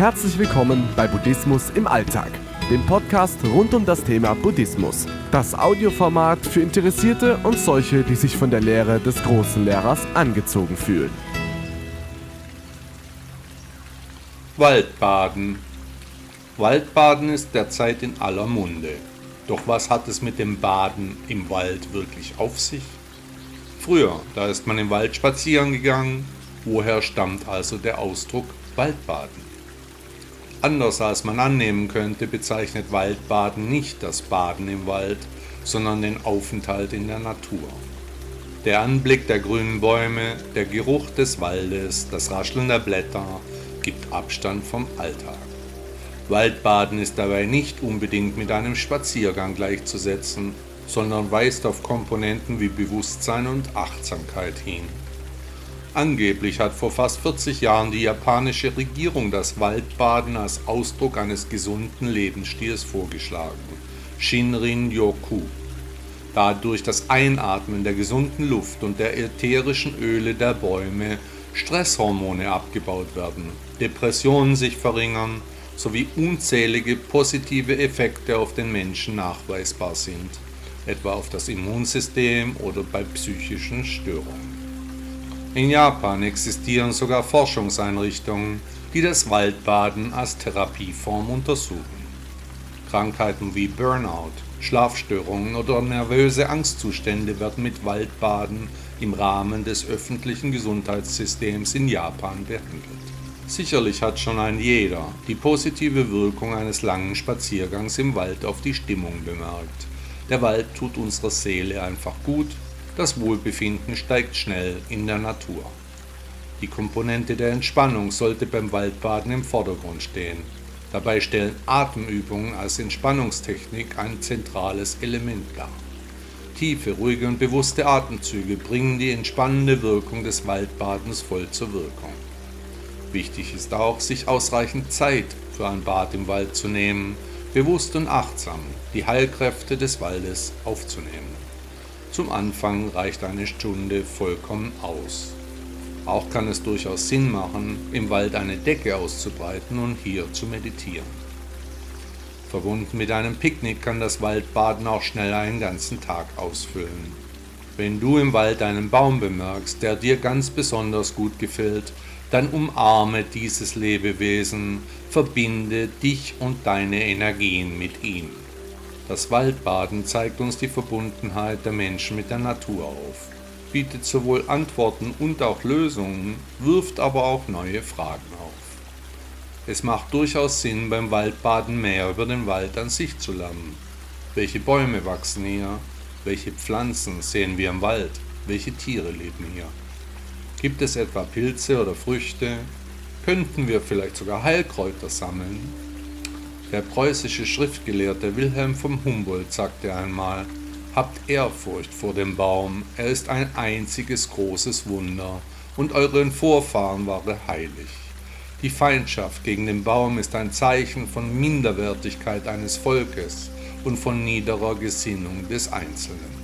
Herzlich willkommen bei Buddhismus im Alltag, dem Podcast rund um das Thema Buddhismus. Das Audioformat für Interessierte und solche, die sich von der Lehre des großen Lehrers angezogen fühlen. Waldbaden. Waldbaden ist derzeit in aller Munde. Doch was hat es mit dem Baden im Wald wirklich auf sich? Früher, da ist man im Wald spazieren gegangen. Woher stammt also der Ausdruck Waldbaden? Anders als man annehmen könnte, bezeichnet Waldbaden nicht das Baden im Wald, sondern den Aufenthalt in der Natur. Der Anblick der grünen Bäume, der Geruch des Waldes, das Rascheln der Blätter gibt Abstand vom Alltag. Waldbaden ist dabei nicht unbedingt mit einem Spaziergang gleichzusetzen, sondern weist auf Komponenten wie Bewusstsein und Achtsamkeit hin. Angeblich hat vor fast 40 Jahren die japanische Regierung das Waldbaden als Ausdruck eines gesunden Lebensstils vorgeschlagen. Shinrin Yoku. Da durch das Einatmen der gesunden Luft und der ätherischen Öle der Bäume Stresshormone abgebaut werden, Depressionen sich verringern sowie unzählige positive Effekte auf den Menschen nachweisbar sind etwa auf das Immunsystem oder bei psychischen Störungen. In Japan existieren sogar Forschungseinrichtungen, die das Waldbaden als Therapieform untersuchen. Krankheiten wie Burnout, Schlafstörungen oder nervöse Angstzustände werden mit Waldbaden im Rahmen des öffentlichen Gesundheitssystems in Japan behandelt. Sicherlich hat schon ein jeder die positive Wirkung eines langen Spaziergangs im Wald auf die Stimmung bemerkt. Der Wald tut unserer Seele einfach gut, das Wohlbefinden steigt schnell in der Natur. Die Komponente der Entspannung sollte beim Waldbaden im Vordergrund stehen. Dabei stellen Atemübungen als Entspannungstechnik ein zentrales Element dar. Tiefe, ruhige und bewusste Atemzüge bringen die entspannende Wirkung des Waldbadens voll zur Wirkung. Wichtig ist auch, sich ausreichend Zeit für ein Bad im Wald zu nehmen, bewusst und achtsam die Heilkräfte des Waldes aufzunehmen. Zum Anfang reicht eine Stunde vollkommen aus. Auch kann es durchaus Sinn machen, im Wald eine Decke auszubreiten und hier zu meditieren. Verbunden mit einem Picknick kann das Waldbaden auch schnell einen ganzen Tag ausfüllen. Wenn du im Wald einen Baum bemerkst, der dir ganz besonders gut gefällt, dann umarme dieses Lebewesen, verbinde dich und deine Energien mit ihm. Das Waldbaden zeigt uns die Verbundenheit der Menschen mit der Natur auf, bietet sowohl Antworten und auch Lösungen, wirft aber auch neue Fragen auf. Es macht durchaus Sinn, beim Waldbaden mehr über den Wald an sich zu lernen. Welche Bäume wachsen hier? Welche Pflanzen sehen wir im Wald? Welche Tiere leben hier? Gibt es etwa Pilze oder Früchte? Könnten wir vielleicht sogar Heilkräuter sammeln? Der preußische Schriftgelehrte Wilhelm von Humboldt sagte einmal, Habt Ehrfurcht vor dem Baum, er ist ein einziges großes Wunder, und euren Vorfahren war er heilig. Die Feindschaft gegen den Baum ist ein Zeichen von Minderwertigkeit eines Volkes und von niederer Gesinnung des Einzelnen.